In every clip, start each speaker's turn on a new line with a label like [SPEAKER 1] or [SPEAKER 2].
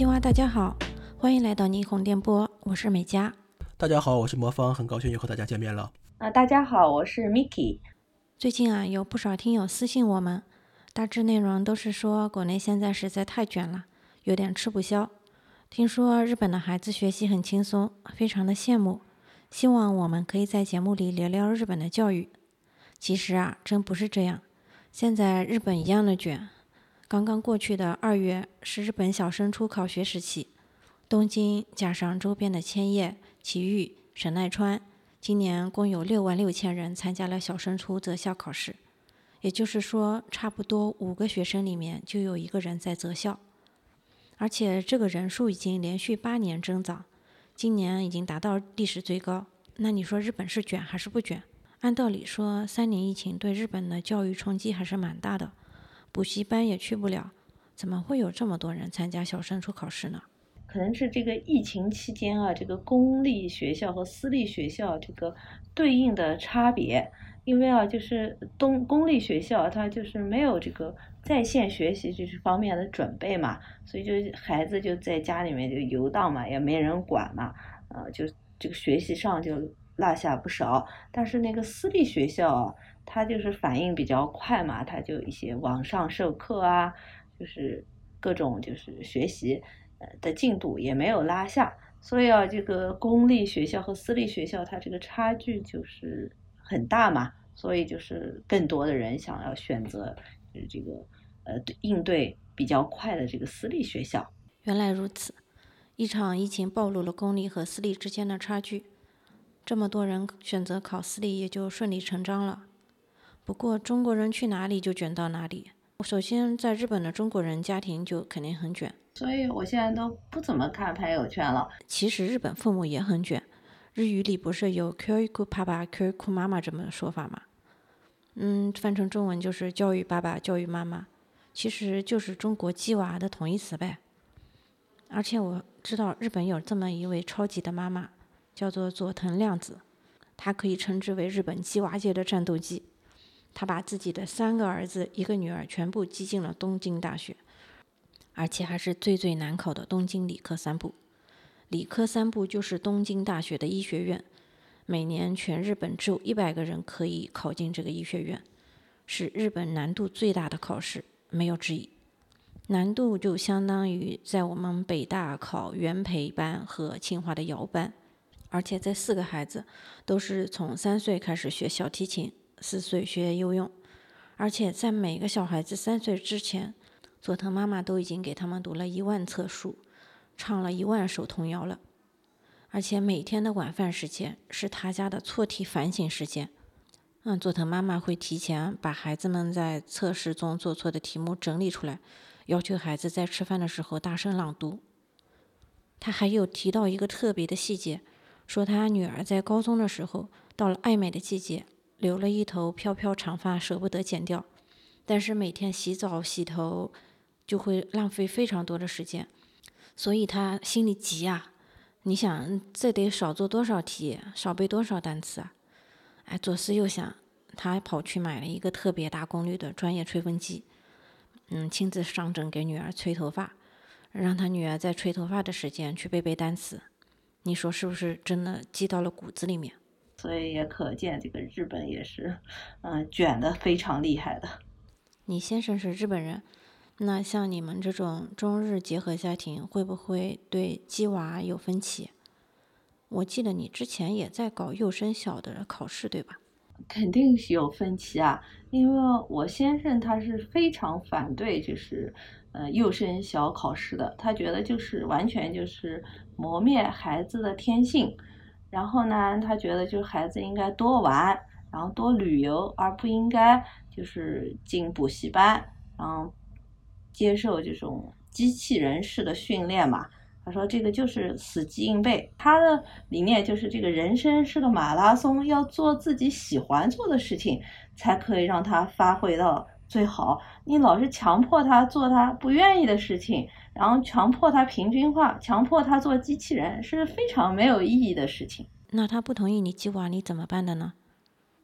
[SPEAKER 1] 青蛙，大家好，欢迎来到霓虹电波，我是美嘉。
[SPEAKER 2] 大家好，我是魔方，很高兴又和大家见面了。
[SPEAKER 3] 啊，大家好，我是 Miki。
[SPEAKER 1] 最近啊，有不少听友私信我们，大致内容都是说国内现在实在太卷了，有点吃不消。听说日本的孩子学习很轻松，非常的羡慕，希望我们可以在节目里聊聊日本的教育。其实啊，真不是这样，现在日本一样的卷。刚刚过去的二月是日本小升初考学时期，东京加上周边的千叶、埼玉、神奈川，今年共有六万六千人参加了小升初择校考试，也就是说，差不多五个学生里面就有一个人在择校，而且这个人数已经连续八年增长，今年已经达到历史最高。那你说日本是卷还是不卷？按道理说，三年疫情对日本的教育冲击还是蛮大的。补习班也去不了，怎么会有这么多人参加小升初考试呢？
[SPEAKER 3] 可能是这个疫情期间啊，这个公立学校和私立学校这个对应的差别。因为啊，就是东公立学校它就是没有这个在线学习这方面的准备嘛，所以就孩子就在家里面就游荡嘛，也没人管嘛，呃，就这个学习上就落下不少。但是那个私立学校。他就是反应比较快嘛，他就一些网上授课啊，就是各种就是学习呃的进度也没有拉下，所以啊，这个公立学校和私立学校它这个差距就是很大嘛，所以就是更多的人想要选择就是这个呃应对比较快的这个私立学校。
[SPEAKER 1] 原来如此，一场疫情暴露了公立和私立之间的差距，这么多人选择考私立也就顺理成章了。不过中国人去哪里就卷到哪里。首先，在日本的中国人家庭就肯定很卷，
[SPEAKER 3] 所以我现在都不怎么看朋友圈了。
[SPEAKER 1] 其实日本父母也很卷，日语里不是有 “q 库爸爸 q 库妈妈”这么说法吗？嗯，翻成中文就是教育爸爸、教育妈妈，其实就是中国鸡娃的同义词呗。而且我知道日本有这么一位超级的妈妈，叫做佐藤亮子，她可以称之为日本鸡娃界的战斗机。他把自己的三个儿子、一个女儿全部挤进了东京大学，而且还是最最难考的东京理科三部。理科三部就是东京大学的医学院，每年全日本只有一百个人可以考进这个医学院，是日本难度最大的考试，没有之一。难度就相当于在我们北大考原培班和清华的摇班，而且这四个孩子都是从三岁开始学小提琴。四岁学游泳，而且在每个小孩子三岁之前，佐藤妈妈都已经给他们读了一万册书，唱了一万首童谣了。而且每天的晚饭时间是他家的错题反省时间。嗯，佐藤妈妈会提前把孩子们在测试中做错的题目整理出来，要求孩子在吃饭的时候大声朗读。他还有提到一个特别的细节，说他女儿在高中的时候，到了爱美的季节。留了一头飘飘长发，舍不得剪掉，但是每天洗澡洗头就会浪费非常多的时间，所以他心里急啊！你想，这得少做多少题，少背多少单词啊？哎，左思右想，他跑去买了一个特别大功率的专业吹风机，嗯，亲自上阵给女儿吹头发，让他女儿在吹头发的时间去背背单词。你说是不是真的记到了骨子里面？
[SPEAKER 3] 所以也可见，这个日本也是，嗯，卷的非常厉害的。
[SPEAKER 1] 你先生是日本人，那像你们这种中日结合家庭，会不会对鸡娃有分歧？我记得你之前也在搞幼升小的考试，对吧？
[SPEAKER 3] 肯定是有分歧啊，因为我先生他是非常反对，就是呃幼升小考试的，他觉得就是完全就是磨灭孩子的天性。然后呢，他觉得就是孩子应该多玩，然后多旅游，而不应该就是进补习班，然后接受这种机器人式的训练嘛。他说这个就是死记硬背。他的理念就是这个人生是个马拉松，要做自己喜欢做的事情，才可以让他发挥到最好。你老是强迫他做他不愿意的事情。然后强迫他平均化，强迫他做机器人是非常没有意义的事情。
[SPEAKER 1] 那他不同意你计划，你怎么办的呢？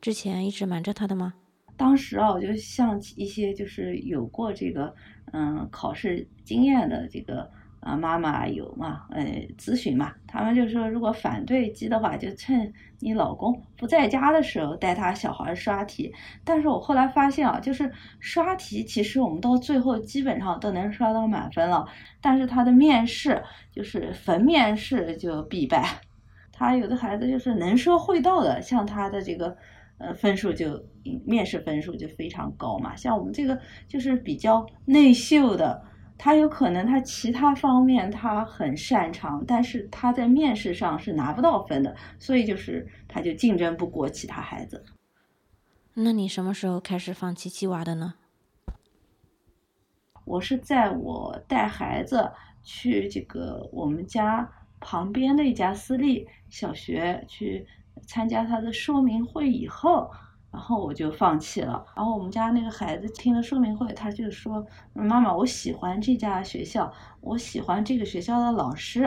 [SPEAKER 1] 之前一直瞒着他的吗？
[SPEAKER 3] 当时啊，我就向一些就是有过这个嗯考试经验的这个啊，妈妈有嘛，呃，咨询嘛，他们就说如果反对鸡的话，就趁你老公不在家的时候带他小孩刷题。但是我后来发现啊，就是刷题，其实我们到最后基本上都能刷到满分了，但是他的面试就是逢面试就必败。他有的孩子就是能说会道的，像他的这个呃分数就面试分数就非常高嘛。像我们这个就是比较内秀的。他有可能他其他方面他很擅长，但是他在面试上是拿不到分的，所以就是他就竞争不过其他孩子。
[SPEAKER 1] 那你什么时候开始放弃鸡娃的呢？
[SPEAKER 3] 我是在我带孩子去这个我们家旁边的一家私立小学去参加他的说明会以后。然后我就放弃了。然后我们家那个孩子听了说明会，他就说：“妈妈，我喜欢这家学校，我喜欢这个学校的老师。”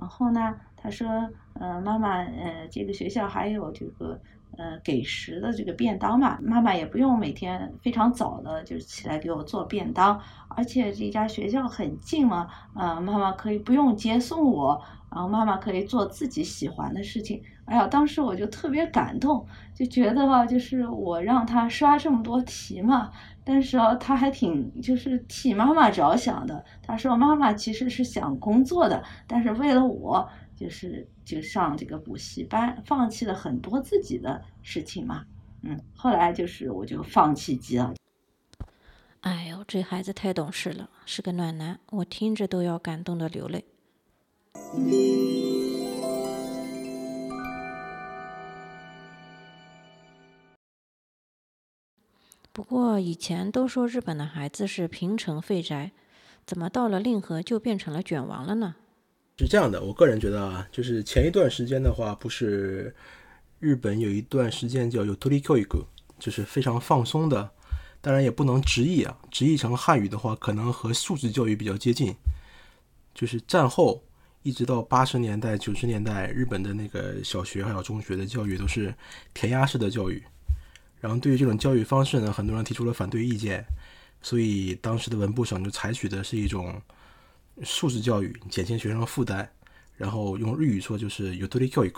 [SPEAKER 3] 然后呢，他说：“嗯，妈妈，呃，这个学校还有这个。”呃，给食的这个便当嘛，妈妈也不用每天非常早的就起来给我做便当，而且这家学校很近嘛，呃，妈妈可以不用接送我，然后妈妈可以做自己喜欢的事情。哎呀，当时我就特别感动，就觉得吧，就是我让他刷这么多题嘛，但是啊，他还挺就是替妈妈着想的。他说妈妈其实是想工作的，但是为了我。就是就上这个补习班，放弃了很多自己的事情嘛，嗯，后来就是我就放弃鸡了。
[SPEAKER 1] 哎呦，这孩子太懂事了，是个暖男，我听着都要感动的流泪。不过以前都说日本的孩子是平成废宅，怎么到了令和就变成了卷王了呢？
[SPEAKER 2] 是这样的，我个人觉得啊，就是前一段时间的话，不是日本有一段时间叫有托利教育，就是非常放松的。当然也不能直译啊，直译成汉语的话，可能和素质教育比较接近。就是战后一直到八十年代、九十年代，日本的那个小学还有中学的教育都是填鸭式的教育。然后对于这种教育方式呢，很多人提出了反对意见，所以当时的文部省就采取的是一种。素质教育减轻学生负担，然后用日语说就是有多 i 教育，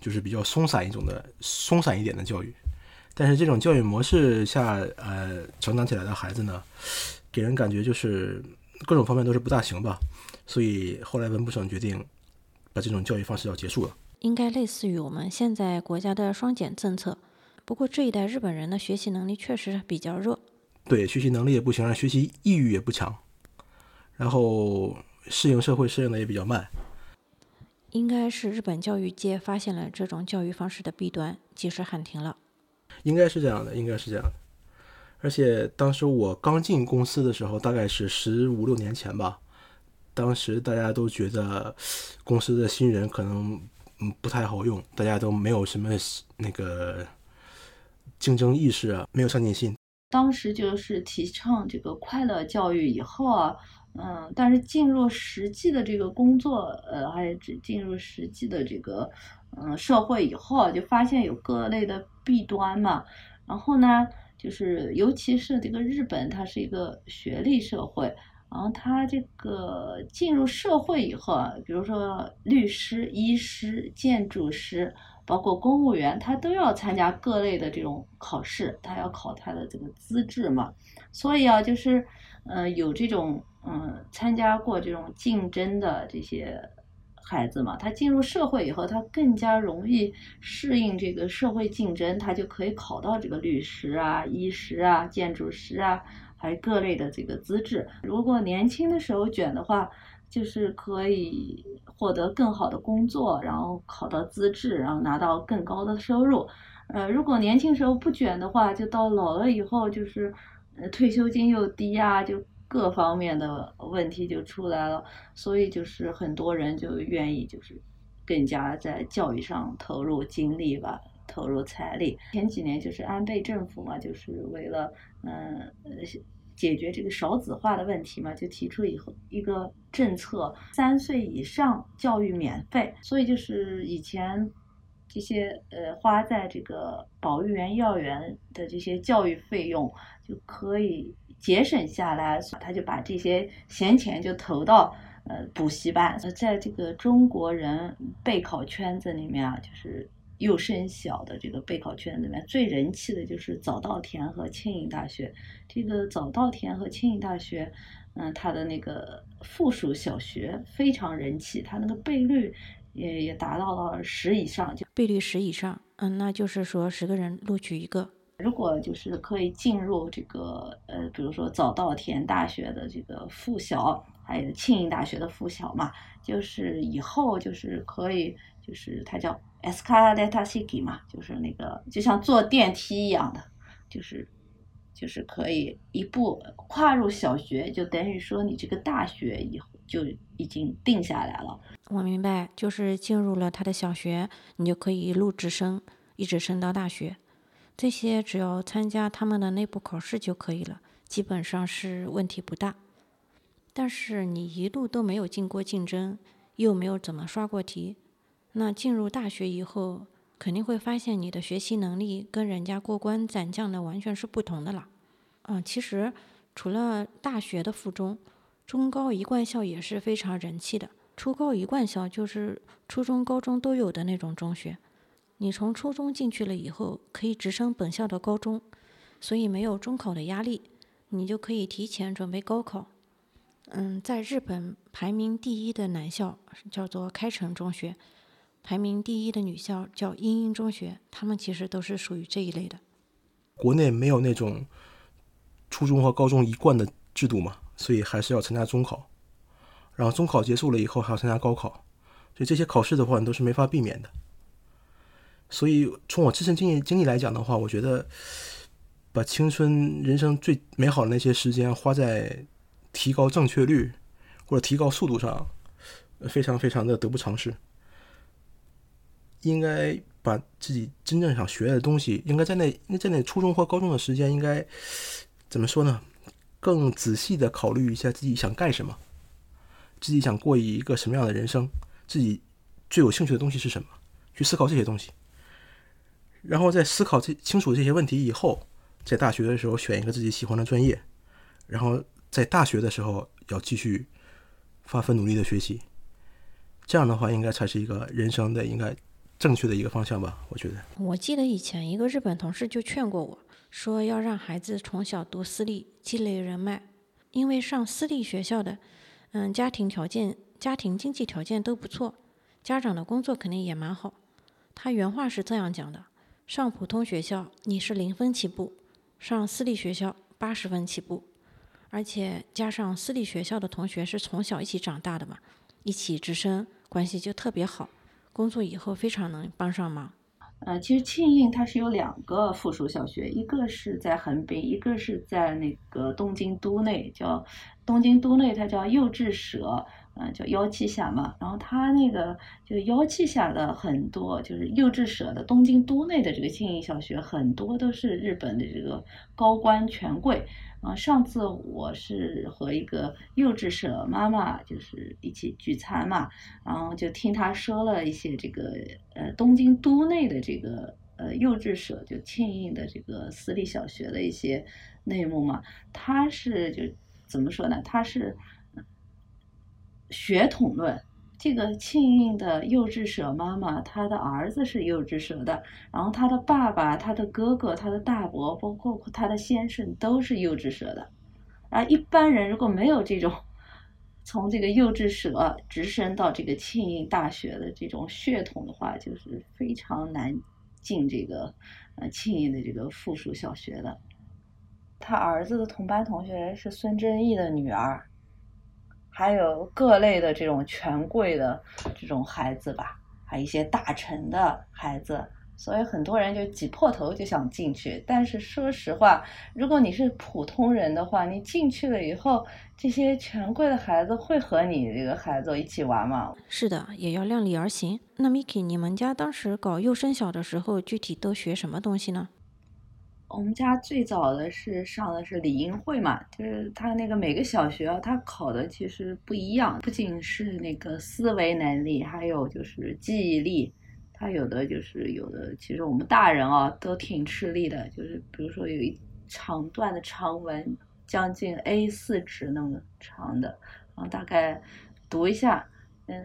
[SPEAKER 2] 就是比较松散一种的松散一点的教育。但是这种教育模式下，呃，成长起来的孩子呢，给人感觉就是各种方面都是不大行吧。所以后来文部省决定把这种教育方式要结束了。
[SPEAKER 1] 应该类似于我们现在国家的双减政策。不过这一代日本人的学习能力确实比较弱。
[SPEAKER 2] 对，学习能力也不行，学习意欲也不强。然后适应社会适应的也比较慢，
[SPEAKER 1] 应该是日本教育界发现了这种教育方式的弊端，及时喊停了。
[SPEAKER 2] 应该是这样的，应该是这样的。而且当时我刚进公司的时候，大概是十五六年前吧，当时大家都觉得公司的新人可能嗯不太好用，大家都没有什么那个竞争意识啊，没有上进心。
[SPEAKER 3] 当时就是提倡这个快乐教育以后啊。嗯，但是进入实际的这个工作，呃，还是进进入实际的这个嗯社会以后，就发现有各类的弊端嘛。然后呢，就是尤其是这个日本，它是一个学历社会，然后它这个进入社会以后啊，比如说律师、医师、建筑师，包括公务员，他都要参加各类的这种考试，他要考他的这个资质嘛。所以啊，就是嗯有这种。嗯，参加过这种竞争的这些孩子嘛，他进入社会以后，他更加容易适应这个社会竞争，他就可以考到这个律师啊、医师啊、建筑师啊，还有各类的这个资质。如果年轻的时候卷的话，就是可以获得更好的工作，然后考到资质，然后拿到更高的收入。呃，如果年轻时候不卷的话，就到老了以后，就是呃退休金又低啊，就。各方面的问题就出来了，所以就是很多人就愿意就是更加在教育上投入精力吧，投入财力。前几年就是安倍政府嘛，就是为了嗯解决这个少子化的问题嘛，就提出以后一个政策，三岁以上教育免费。所以就是以前这些呃花在这个保育员、幼儿园的这些教育费用就可以。节省下来，所以他就把这些闲钱就投到呃补习班。在这个中国人备考圈子里面啊，就是幼升小的这个备考圈里面最人气的就是早稻田和庆应大学。这个早稻田和庆应大学，嗯，它的那个附属小学非常人气，它那个倍率也也达到了十以上，就
[SPEAKER 1] 倍率十以上，嗯，那就是说十个人录取一个。
[SPEAKER 3] 如果就是可以进入这个呃，比如说早稻田大学的这个附小，还有庆应大学的附小嘛，就是以后就是可以，就是它叫 escalator s i k i 嘛，就是那个就像坐电梯一样的，就是就是可以一步跨入小学，就等于说你这个大学以后就已经定下来了。
[SPEAKER 1] 我明白，就是进入了他的小学，你就可以一路直升，一直升到大学。这些只要参加他们的内部考试就可以了，基本上是问题不大。但是你一路都没有进过竞争，又没有怎么刷过题，那进入大学以后，肯定会发现你的学习能力跟人家过关斩将的完全是不同的啦。嗯，其实除了大学的附中，中高一贯校也是非常人气的。初高一贯校就是初中、高中都有的那种中学。你从初中进去了以后，可以直升本校的高中，所以没有中考的压力，你就可以提前准备高考。嗯，在日本排名第一的男校叫做开城中学，排名第一的女校叫英英中学，他们其实都是属于这一类的。
[SPEAKER 2] 国内没有那种初中和高中一贯的制度嘛，所以还是要参加中考，然后中考结束了以后还要参加高考，所以这些考试的话你都是没法避免的。所以，从我自身经验经历来讲的话，我觉得把青春人生最美好的那些时间花在提高正确率或者提高速度上，非常非常的得不偿失。应该把自己真正想学的东西，应该在那，应该在那初中或高中的时间，应该怎么说呢？更仔细的考虑一下自己想干什么，自己想过一个什么样的人生，自己最有兴趣的东西是什么，去思考这些东西。然后在思考这清楚这些问题以后，在大学的时候选一个自己喜欢的专业，然后在大学的时候要继续发奋努力的学习，这样的话应该才是一个人生的应该正确的一个方向吧？我觉得。
[SPEAKER 1] 我记得以前一个日本同事就劝过我说，要让孩子从小读私立，积累人脉，因为上私立学校的，嗯，家庭条件、家庭经济条件都不错，家长的工作肯定也蛮好。他原话是这样讲的。上普通学校你是零分起步，上私立学校八十分起步，而且加上私立学校的同学是从小一起长大的嘛，一起直升，关系就特别好，工作以后非常能帮上忙。
[SPEAKER 3] 呃，其实庆应它是有两个附属小学，一个是在横滨，一个是在那个东京都内，叫东京都内，它叫幼稚舍。嗯，叫幺七下嘛，然后他那个就幺七下的很多，就是幼稚舍的东京都内的这个庆应小学，很多都是日本的这个高官权贵。啊，上次我是和一个幼稚舍妈妈就是一起聚餐嘛，然后就听他说了一些这个呃东京都内的这个呃幼稚舍就庆应的这个私立小学的一些内幕嘛。他是就怎么说呢？他是。血统论，这个庆应的幼稚蛇妈妈，她的儿子是幼稚蛇的，然后他的爸爸、他的哥哥、他的大伯，包括他的先生都是幼稚蛇的。啊一般人如果没有这种从这个幼稚蛇直升到这个庆应大学的这种血统的话，就是非常难进这个呃庆应的这个附属小学的。他儿子的同班同学是孙正义的女儿。还有各类的这种权贵的这种孩子吧，还有一些大臣的孩子，所以很多人就挤破头就想进去。但是说实话，如果你是普通人的话，你进去了以后，这些权贵的孩子会和你这个孩子一起玩吗？
[SPEAKER 1] 是的，也要量力而行。那 Miki，你们家当时搞幼升小的时候，具体都学什么东西呢？
[SPEAKER 3] 我们家最早的是上的是理英会嘛，就是他那个每个小学啊，他考的其实不一样，不仅是那个思维能力，还有就是记忆力，他有的就是有的，其实我们大人啊都挺吃力的，就是比如说有一长段的长文，将近 A 四纸那么长的，然后大概。读一下，嗯，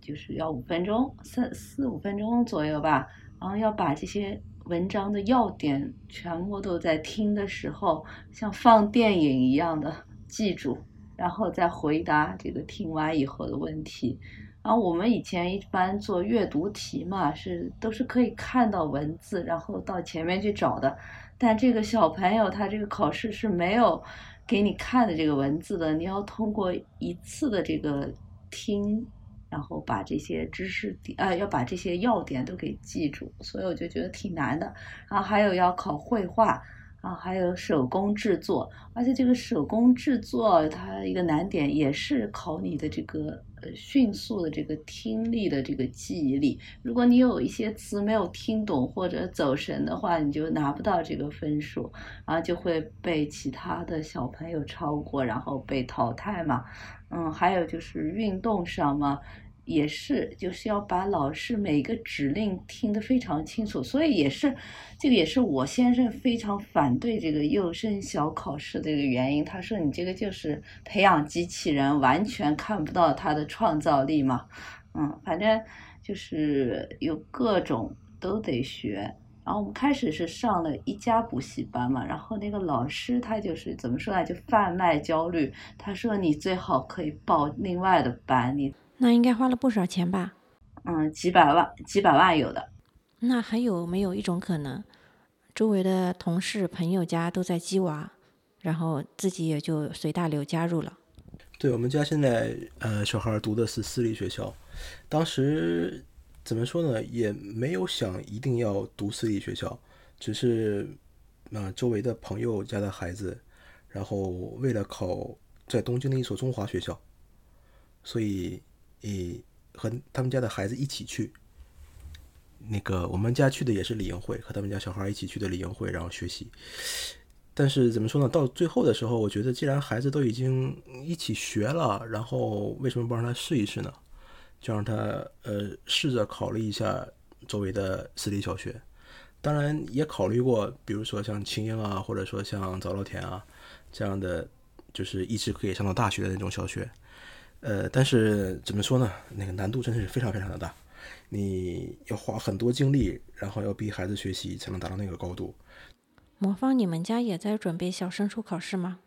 [SPEAKER 3] 就是要五分钟，三四五分钟左右吧，然后要把这些文章的要点全部都在听的时候，像放电影一样的记住，然后再回答这个听完以后的问题。然后我们以前一般做阅读题嘛，是都是可以看到文字，然后到前面去找的。但这个小朋友他这个考试是没有给你看的这个文字的，你要通过一次的这个听，然后把这些知识点，呃，要把这些要点都给记住。所以我就觉得挺难的。然后还有要考绘画。啊，还有手工制作，而且这个手工制作它一个难点也是考你的这个呃迅速的这个听力的这个记忆力。如果你有一些词没有听懂或者走神的话，你就拿不到这个分数，然后就会被其他的小朋友超过，然后被淘汰嘛。嗯，还有就是运动上嘛。也是，就是要把老师每个指令听得非常清楚，所以也是，这个也是我先生非常反对这个幼升小考试的一个原因。他说你这个就是培养机器人，完全看不到他的创造力嘛。嗯，反正就是有各种都得学。然后我们开始是上了一家补习班嘛，然后那个老师他就是怎么说呢，就贩卖焦虑。他说你最好可以报另外的班，你。
[SPEAKER 1] 那应该花了不少钱吧？
[SPEAKER 3] 嗯，几百万，几百万有的。
[SPEAKER 1] 那还有没有一种可能，周围的同事朋友家都在鸡娃，然后自己也就随大流加入了？
[SPEAKER 2] 对我们家现在呃小孩读的是私立学校，当时怎么说呢，也没有想一定要读私立学校，只是啊周围的朋友家的孩子，然后为了考在东京的一所中华学校，所以。诶，和他们家的孩子一起去，那个我们家去的也是李英会，和他们家小孩一起去的李英会，然后学习。但是怎么说呢？到最后的时候，我觉得既然孩子都已经一起学了，然后为什么不让他试一试呢？就让他呃试着考虑一下周围的私立小学。当然也考虑过，比如说像青英啊，或者说像早稻田啊这样的，就是一直可以上到大学的那种小学。呃，但是怎么说呢？那个难度真的是非常非常的大，你要花很多精力，然后要逼孩子学习，才能达到那个高度。
[SPEAKER 1] 魔方，你们家也在准备小升初考试吗？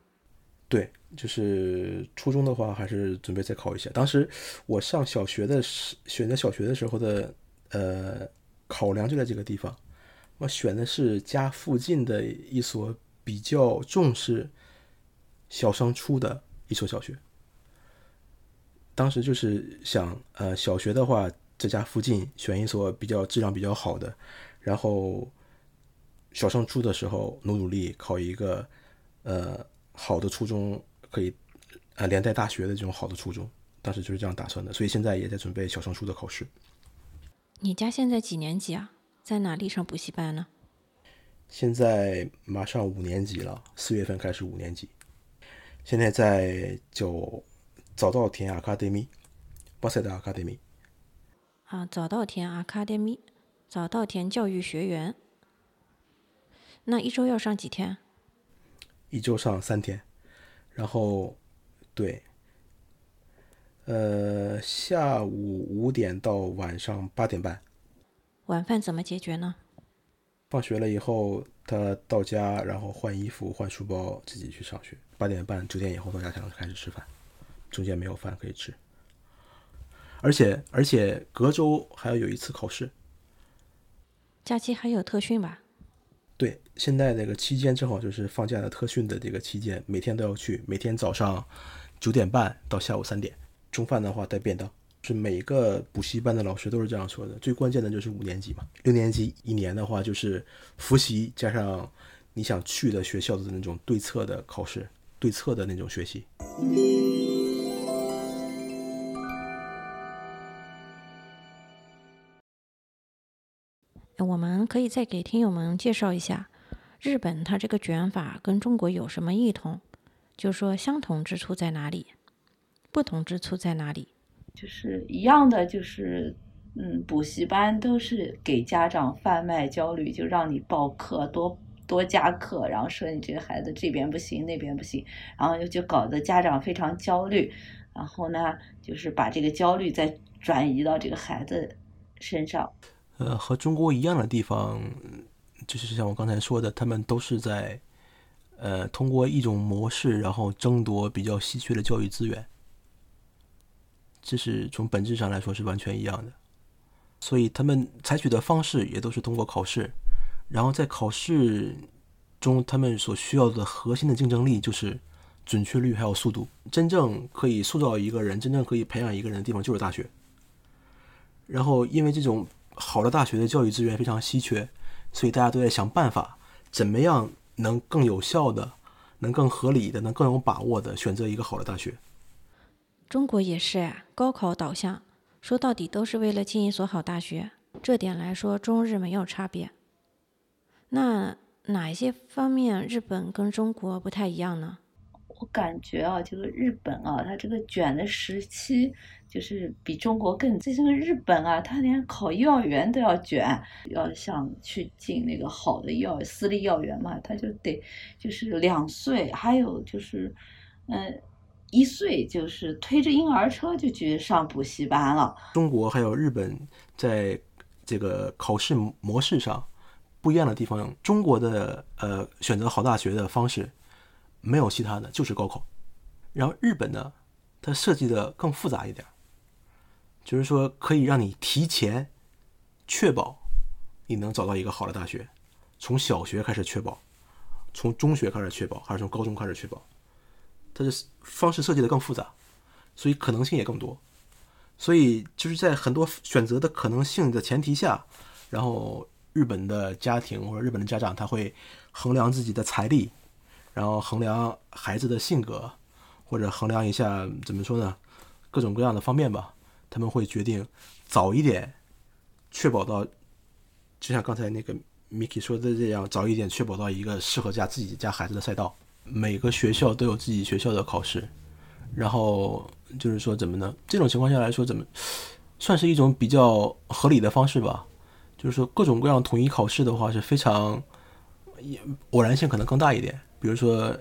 [SPEAKER 2] 对，就是初中的话，还是准备再考一下。当时我上小学的时，选择小学的时候的呃考量就在这个地方，我选的是家附近的一所比较重视小升初的一所小学。当时就是想，呃，小学的话，在家附近选一所比较质量比较好的，然后小升初的时候努努力考一个，呃，好的初中，可以，呃，连带大学的这种好的初中。当时就是这样打算的，所以现在也在准备小升初的考试。
[SPEAKER 1] 你家现在几年级啊？在哪里上补习班呢？
[SPEAKER 2] 现在马上五年级了，四月份开始五年级。现在在九。早稻田 Academy，巴塞的 Academy。
[SPEAKER 1] 啊，早稻田 Academy，早稻田教育学员。那一周要上几天？
[SPEAKER 2] 一周上三天，然后，对，呃，下午五点到晚上八点半。
[SPEAKER 1] 晚饭怎么解决呢？
[SPEAKER 2] 放学了以后，他到家，然后换衣服、换书包，自己去上学。八点半、九点以后到家才能开始吃饭。中间没有饭可以吃，而且而且隔周还要有一次考试。
[SPEAKER 1] 假期还有特训吧？
[SPEAKER 2] 对，现在那个期间正好就是放假的特训的这个期间，每天都要去。每天早上九点半到下午三点，中饭的话带便当。是每个补习班的老师都是这样说的。最关键的就是五年级嘛，六年级一年的话就是复习加上你想去的学校的那种对策的考试，对策的那种学习。
[SPEAKER 1] 可以再给听友们介绍一下，日本它这个卷法跟中国有什么异同？就说相同之处在哪里，不同之处在哪里？
[SPEAKER 3] 就是一样的，就是嗯，补习班都是给家长贩卖焦虑，就让你报课多多加课，然后说你这个孩子这边不行那边不行，然后就搞得家长非常焦虑。然后呢，就是把这个焦虑再转移到这个孩子身上。
[SPEAKER 2] 呃，和中国一样的地方，就是像我刚才说的，他们都是在呃通过一种模式，然后争夺比较稀缺的教育资源。这是从本质上来说是完全一样的，所以他们采取的方式也都是通过考试，然后在考试中，他们所需要的核心的竞争力就是准确率还有速度。真正可以塑造一个人，真正可以培养一个人的地方就是大学。然后，因为这种好的大学的教育资源非常稀缺，所以大家都在想办法，怎么样能更有效的、能更合理的、能更有把握的选择一个好的大学。
[SPEAKER 1] 中国也是呀，高考导向，说到底都是为了进一所好大学。这点来说，中日没有差别。那哪一些方面日本跟中国不太一样呢？
[SPEAKER 3] 我感觉啊，这个日本啊，它这个卷的时期就是比中国更。这个日本啊，他连考幼儿园都要卷，要想去进那个好的幼私立幼儿园嘛，他就得就是两岁，还有就是，嗯。一岁就是推着婴儿车就去上补习班了。
[SPEAKER 2] 中国还有日本在这个考试模式上不一样的地方，中国的呃选择好大学的方式没有其他的，就是高考。然后日本呢，它设计的更复杂一点，就是说可以让你提前确保你能找到一个好的大学，从小学开始确保，从中学开始确保，还是从高中开始确保。它的方式设计的更复杂，所以可能性也更多。所以就是在很多选择的可能性的前提下，然后日本的家庭或者日本的家长他会衡量自己的财力，然后衡量孩子的性格，或者衡量一下怎么说呢，各种各样的方面吧，他们会决定早一点确保到，就像刚才那个 Miki 说的这样，早一点确保到一个适合家自己家孩子的赛道。每个学校都有自己学校的考试，然后就是说怎么呢？这种情况下来说，怎么算是一种比较合理的方式吧？就是说各种各样统一考试的话是非常偶然性可能更大一点。比如说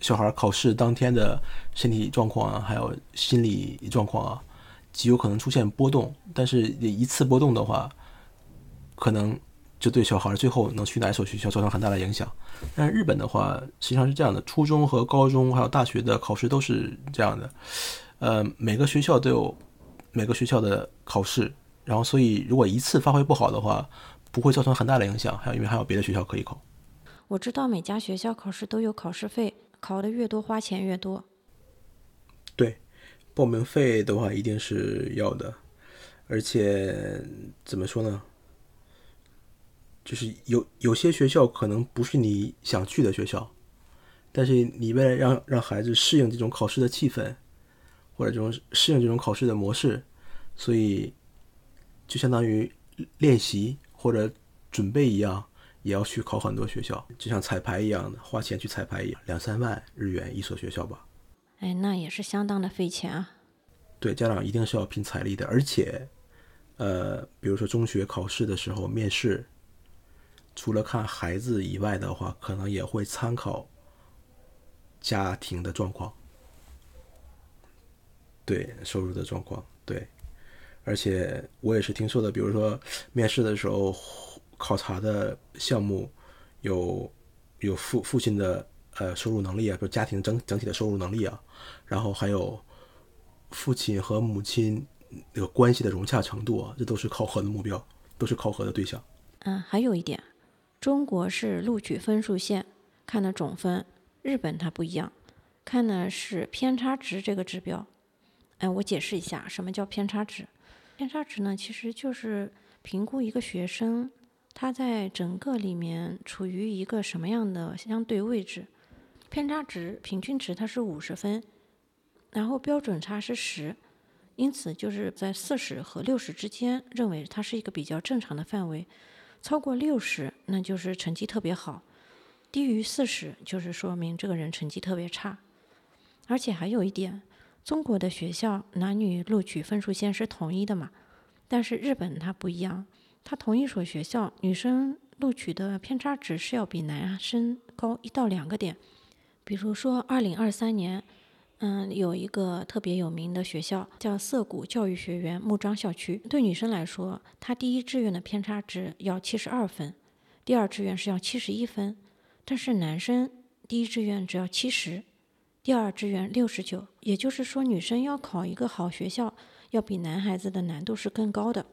[SPEAKER 2] 小孩考试当天的身体状况啊，还有心理状况啊，极有可能出现波动。但是一次波动的话，可能。就对小孩最后能去哪一所学校造成很大的影响。但是日本的话，实际上是这样的：初中和高中还有大学的考试都是这样的。呃，每个学校都有每个学校的考试，然后所以如果一次发挥不好的话，不会造成很大的影响。还有因为还有别的学校可以考。
[SPEAKER 1] 我知道每家学校考试都有考试费，考的越多花钱越多。
[SPEAKER 2] 对，报名费的话一定是要的，而且怎么说呢？就是有有些学校可能不是你想去的学校，但是你为了让让孩子适应这种考试的气氛，或者这种适应这种考试的模式，所以就相当于练习或者准备一样，也要去考很多学校，就像彩排一样的，花钱去彩排一样，两三万日元一所学校吧。
[SPEAKER 1] 哎，那也是相当的费钱啊。
[SPEAKER 2] 对，家长一定是要拼财力的，而且，呃，比如说中学考试的时候面试。除了看孩子以外的话，可能也会参考家庭的状况，对收入的状况，对。而且我也是听说的，比如说面试的时候考察的项目有有父父亲的呃收入能力啊，比如家庭整整体的收入能力啊，然后还有父亲和母亲那个关系的融洽程度啊，这都是考核的目标，都是考核的对象。
[SPEAKER 1] 嗯，还有一点。中国是录取分数线，看的总分；日本它不一样，看的是偏差值这个指标。哎，我解释一下，什么叫偏差值？偏差值呢，其实就是评估一个学生他在整个里面处于一个什么样的相对位置。偏差值平均值它是五十分，然后标准差是十，因此就是在四十和六十之间，认为它是一个比较正常的范围。超过六十，那就是成绩特别好；低于四十，就是说明这个人成绩特别差。而且还有一点，中国的学校男女录取分数线是统一的嘛？但是日本它不一样，它同一所学校女生录取的偏差值是要比男生高一到两个点。比如说，二零二三年，嗯，有一个特别有名的学校叫涩谷教育学院木章校区。对女生来说，她第一志愿的偏差值要七十二分，第二志愿是要七十一分。但是男生第一志愿只要七十，第二志愿六十九。也就是说，女生要考一个好学校，要比男孩子的难度是更高的。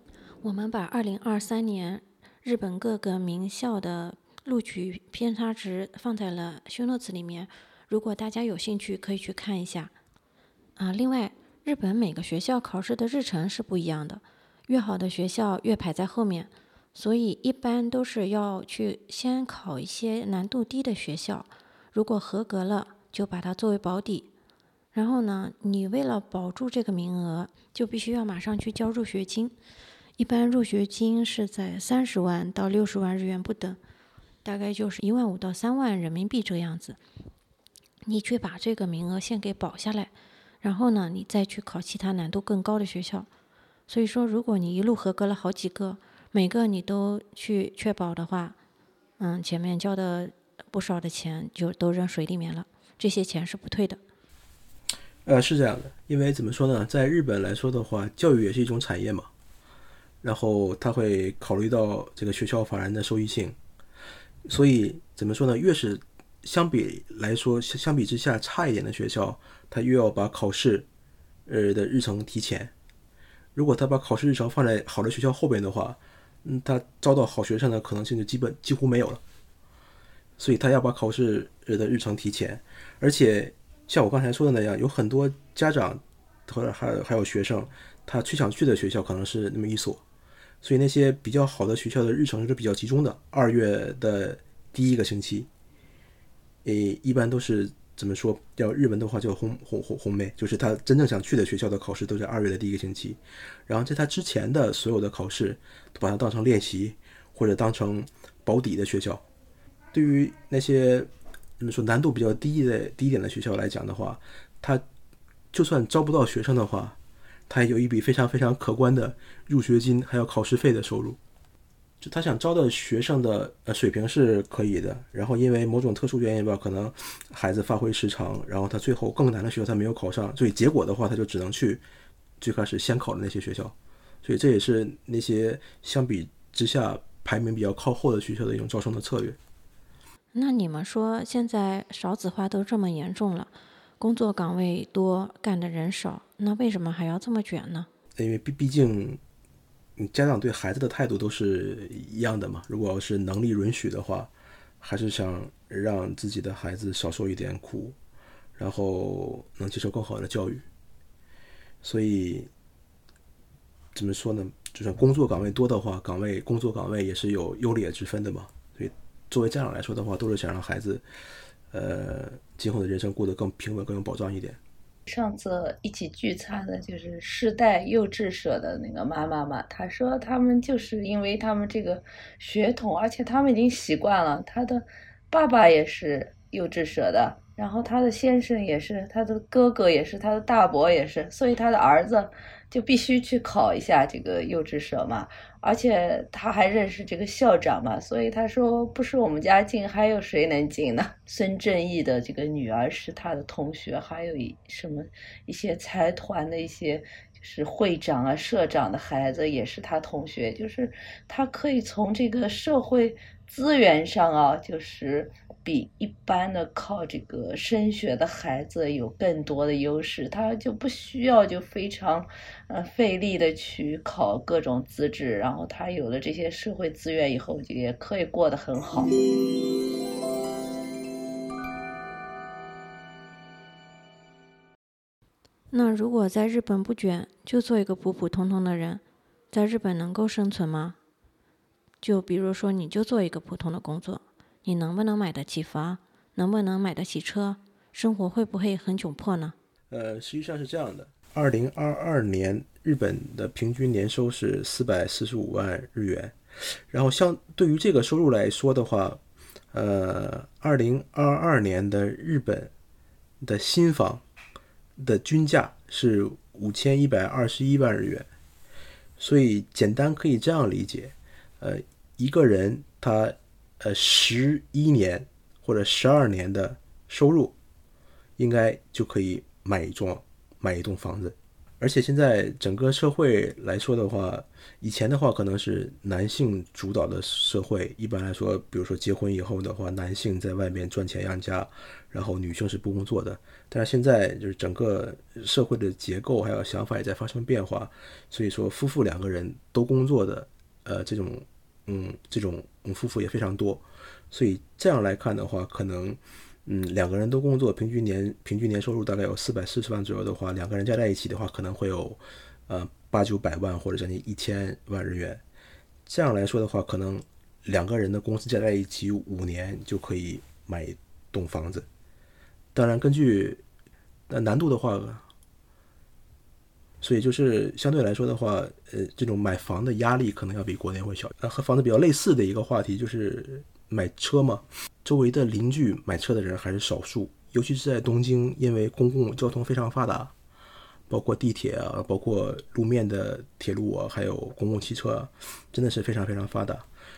[SPEAKER 1] 我们把二零二三年日本各个名校的录取偏差值放在了修诺词里面。如果大家有兴趣，可以去看一下。啊，另外，日本每个学校考试的日程是不一样的，越好的学校越排在后面，所以一般都是要去先考一些难度低的学校，如果合格了，就把它作为保底。然后呢，你为了保住这个名额，就必须要马上去交入学金，一般入学金是在三十万到六十万日元不等，大概就是一万五到三万人民币这样子。你去把这个名额先给保下来，然后呢，你再去考其他难度更高的学校。所以说，如果你一路合格了好几个，每个你都去确保的话，嗯，前面交的不少的钱就都扔水里面了，这些钱是不退的。
[SPEAKER 2] 呃，是这样的，因为怎么说呢，在日本来说的话，教育也是一种产业嘛，然后他会考虑到这个学校法人的收益性，所以怎么说呢，越是相比来说，相比之下差一点的学校，他越要把考试，呃的日程提前。如果他把考试日程放在好的学校后边的话，嗯，他招到好学生的可能性就基本几乎没有了。所以他要把考试的日程提前。而且像我刚才说的那样，有很多家长或者还还有学生，他最想去的学校可能是那么一所。所以那些比较好的学校的日程是比较集中的，二月的第一个星期。诶，一般都是怎么说？叫日文的话叫红红红红梅，就是他真正想去的学校的考试都在二月的第一个星期，然后在他之前的所有的考试都把它当成练习或者当成保底的学校。对于那些怎么说难度比较低的低一点的学校来讲的话，他就算招不到学生的话，他有一笔非常非常可观的入学金还有考试费的收入。就他想招的学生的呃水平是可以的，然后因为某种特殊原因吧，可能孩子发挥失常，然后他最后更难的学校他没有考上，所以结果的话他就只能去最开始先考的那些学校，所以这也是那些相比之下排名比较靠后的学校的一种招生的策略。
[SPEAKER 1] 那你们说现在少子化都这么严重了，工作岗位多，干的人少，那为什么还要这么卷呢？
[SPEAKER 2] 因为毕毕竟。家长对孩子的态度都是一样的嘛。如果要是能力允许的话，还是想让自己的孩子少受一点苦，然后能接受更好的教育。所以怎么说呢？就算工作岗位多的话，岗位工作岗位也是有优劣之分的嘛。所以作为家长来说的话，都是想让孩子，呃，今后的人生过得更平稳、更有保障一点。
[SPEAKER 3] 上次一起聚餐的就是世代幼稚社的那个妈妈嘛，她说他们就是因为他们这个血统，而且他们已经习惯了，他的爸爸也是幼稚社的，然后他的先生也是，他的哥哥也是，他的大伯也是，所以他的儿子就必须去考一下这个幼稚社嘛。而且他还认识这个校长嘛，所以他说不是我们家进，还有谁能进呢？孙正义的这个女儿是他的同学，还有一什么一些财团的一些是会长啊、社长的孩子也是他同学，就是他可以从这个社会资源上啊，就是。比一般的靠这个升学的孩子有更多的优势，他就不需要就非常，呃费力的去考各种资质，然后他有了这些社会资源以后，也可以过得很好。
[SPEAKER 1] 那如果在日本不卷，就做一个普普通通的人，在日本能够生存吗？就比如说，你就做一个普通的工作。你能不能买得起房？能不能买得起车？生活会不会很窘迫呢？
[SPEAKER 2] 呃，实际上是这样的。二零二二年日本的平均年收是四百四十五万日元，然后相对于这个收入来说的话，呃，二零二二年的日本的新房的均价是五千一百二十一万日元，所以简单可以这样理解，呃，一个人他。呃，十一年或者十二年的收入，应该就可以买一幢买一栋房子。而且现在整个社会来说的话，以前的话可能是男性主导的社会，一般来说，比如说结婚以后的话，男性在外面赚钱养家，然后女性是不工作的。但是现在就是整个社会的结构还有想法也在发生变化，所以说夫妇两个人都工作的，呃，这种，嗯，这种夫妇也非常多。所以这样来看的话，可能。嗯，两个人都工作，平均年平均年收入大概有四百四十万左右的话，两个人加在一起的话，可能会有，呃，八九百万或者将近一千万日元。这样来说的话，可能两个人的工资加在一起五年就可以买一栋房子。当然，根据那难度的话，所以就是相对来说的话，呃，这种买房的压力可能要比国内会小。那和房子比较类似的一个话题就是买车嘛。周围的邻居买车的人还是少数，尤其是在东京，因为公共交通非常发达，包括地铁啊，包括路面的铁路啊，还有公共汽车，啊真的是非常非常发达。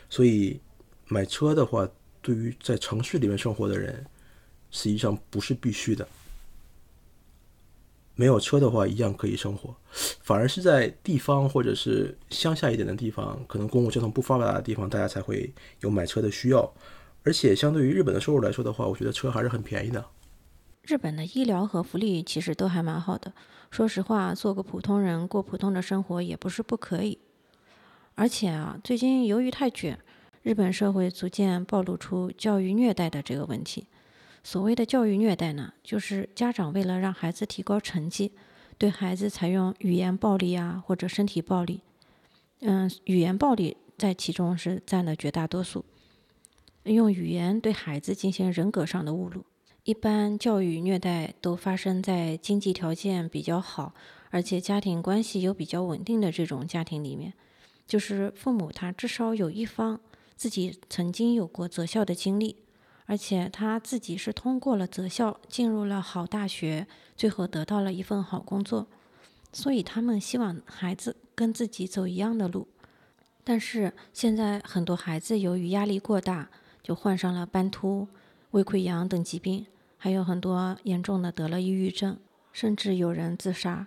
[SPEAKER 2] 所以买车的话，对于在城市里面生活的人，实际上不是必须的。没有车的话，一样可以生活，反而是在地方或者是乡下一点的地方，可能公共交通不发达的地方，大家才会有买车的需要。而且相对于日本的收入来说的话，我觉得车还是很便宜的。
[SPEAKER 1] 日本的医疗和福利其实都还蛮好的。说实话，做个普通人过普通的生活也不是不可以。而且啊，最近由于太卷，日本社会逐渐暴露出教育虐待的这个问题。所谓的教育虐待呢，就是家长为了让孩子提高成绩，对孩子采用语言暴力啊，或者身体暴力。嗯，语言暴力在其中是占了绝大多数。用语言对孩子进行人格上的侮辱，一般教育虐待都发生在经济条件比较好，而且家庭关系又比较稳定的这种家庭里面。就是父母他至少有一方自己曾经有过择校的经历，而且他自己是通过了择校进入了好大学，最后得到了一份好工作，所以他们希望孩子跟自己走一样的路。但是现在很多孩子由于压力过大，就患上了斑秃、胃溃疡等疾病，还有很多严重的得了抑郁症，甚至有人自杀。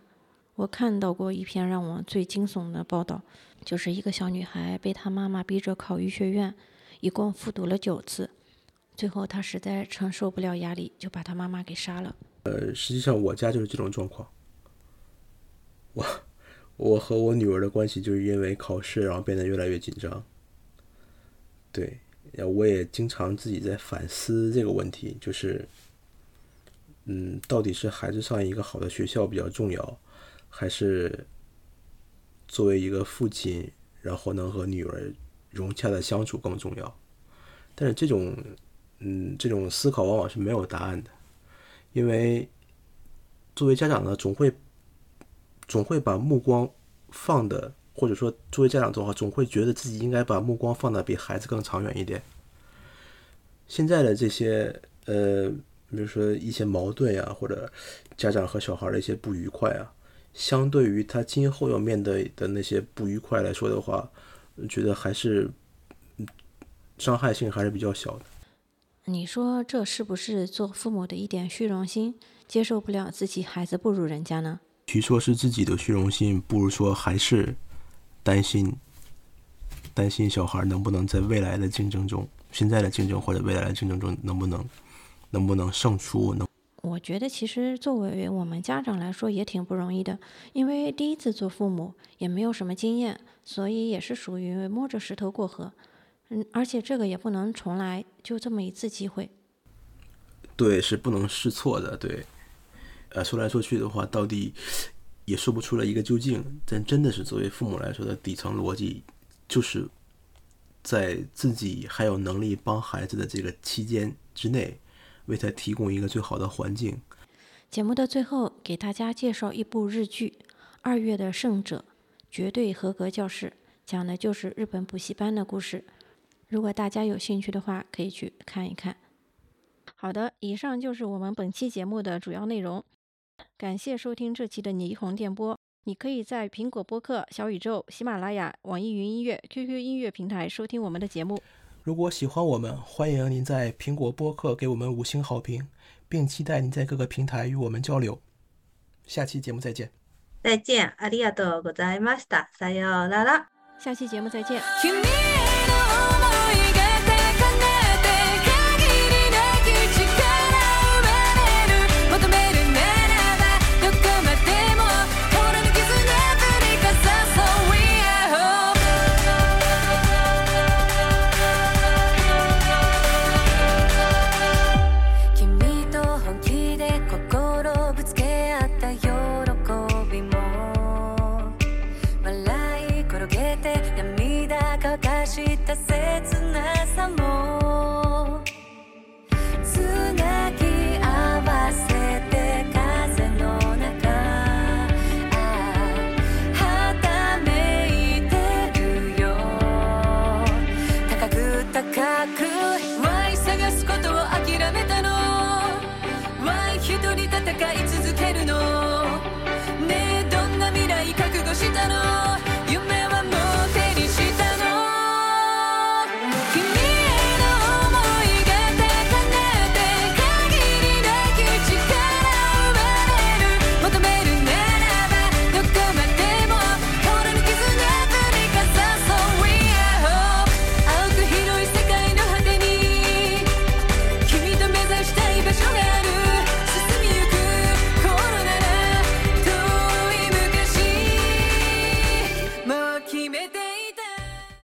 [SPEAKER 1] 我看到过一篇让我最惊悚的报道，就是一个小女孩被她妈妈逼着考医学院，一共复读了九次，最后他实在承受不了压力，就把他妈妈给杀了。
[SPEAKER 2] 呃，实际上我家就是这种状况。我我和我女儿的关系就是因为考试，然后变得越来越紧张。对。我也经常自己在反思这个问题，就是，嗯，到底是孩子上一个好的学校比较重要，还是作为一个父亲，然后能和女儿融洽的相处更重要？但是这种，嗯，这种思考往往是没有答案的，因为作为家长呢，总会总会把目光放的。或者说，作为家长的话，总会觉得自己应该把目光放的比孩子更长远一点。现在的这些，呃，比如说一些矛盾呀，或者家长和小孩的一些不愉快啊，相对于他今后要面对的那些不愉快来说的话，觉得还是伤害性还是比较小的。
[SPEAKER 1] 你说这是不是做父母的一点虚荣心，接受不了自己孩子不如人家呢？
[SPEAKER 2] 据说是自己的虚荣心，不如说还是。担心，担心小孩能不能在未来的竞争中，现在的竞争或者未来的竞争中能不能，能不能胜出？能？
[SPEAKER 1] 我觉得其实作为我们家长来说也挺不容易的，因为第一次做父母也没有什么经验，所以也是属于摸着石头过河。嗯，而且这个也不能重来，就这么一次机会。
[SPEAKER 2] 对，是不能试错的。对，呃，说来说去的话，到底。也说不出来一个究竟，但真的是作为父母来说的底层逻辑，就是在自己还有能力帮孩子的这个期间之内，为他提供一个最好的环境。
[SPEAKER 1] 节目的最后，给大家介绍一部日剧《二月的胜者》，绝对合格教师，讲的就是日本补习班的故事。如果大家有兴趣的话，可以去看一看。好的，以上就是我们本期节目的主要内容。感谢收听这期的霓虹电波。你可以在苹果播客、小宇宙、喜马拉雅、网易云音乐、QQ 音乐平台收听我们的节目。
[SPEAKER 2] 如果喜欢我们，欢迎您在苹果播客给我们五星好评，并期待您在各个平台与我们交流。 下期节目再见。
[SPEAKER 4] 再见，ありがとうございました。さようなら。
[SPEAKER 1] 下期节目再见。
[SPEAKER 5] 君